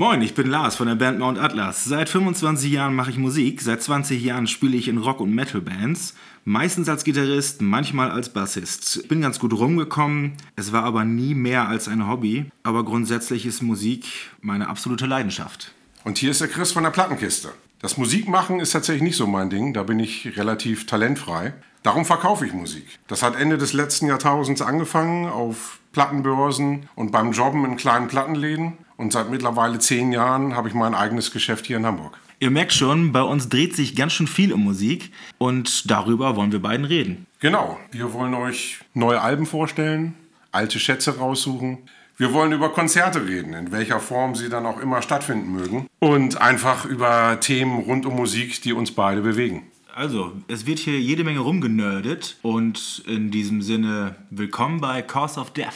Moin, ich bin Lars von der Band Mount Atlas. Seit 25 Jahren mache ich Musik, seit 20 Jahren spiele ich in Rock- und Metal-Bands. Meistens als Gitarrist, manchmal als Bassist. Ich bin ganz gut rumgekommen, es war aber nie mehr als ein Hobby. Aber grundsätzlich ist Musik meine absolute Leidenschaft. Und hier ist der Chris von der Plattenkiste. Das Musikmachen ist tatsächlich nicht so mein Ding, da bin ich relativ talentfrei. Darum verkaufe ich Musik. Das hat Ende des letzten Jahrtausends angefangen auf Plattenbörsen und beim Jobben in kleinen Plattenläden. Und seit mittlerweile zehn Jahren habe ich mein eigenes Geschäft hier in Hamburg. Ihr merkt schon, bei uns dreht sich ganz schön viel um Musik und darüber wollen wir beiden reden. Genau, wir wollen euch neue Alben vorstellen, alte Schätze raussuchen. Wir wollen über Konzerte reden, in welcher Form sie dann auch immer stattfinden mögen. Und einfach über Themen rund um Musik, die uns beide bewegen. Also, es wird hier jede Menge rumgenördet und in diesem Sinne willkommen bei Cause of Death.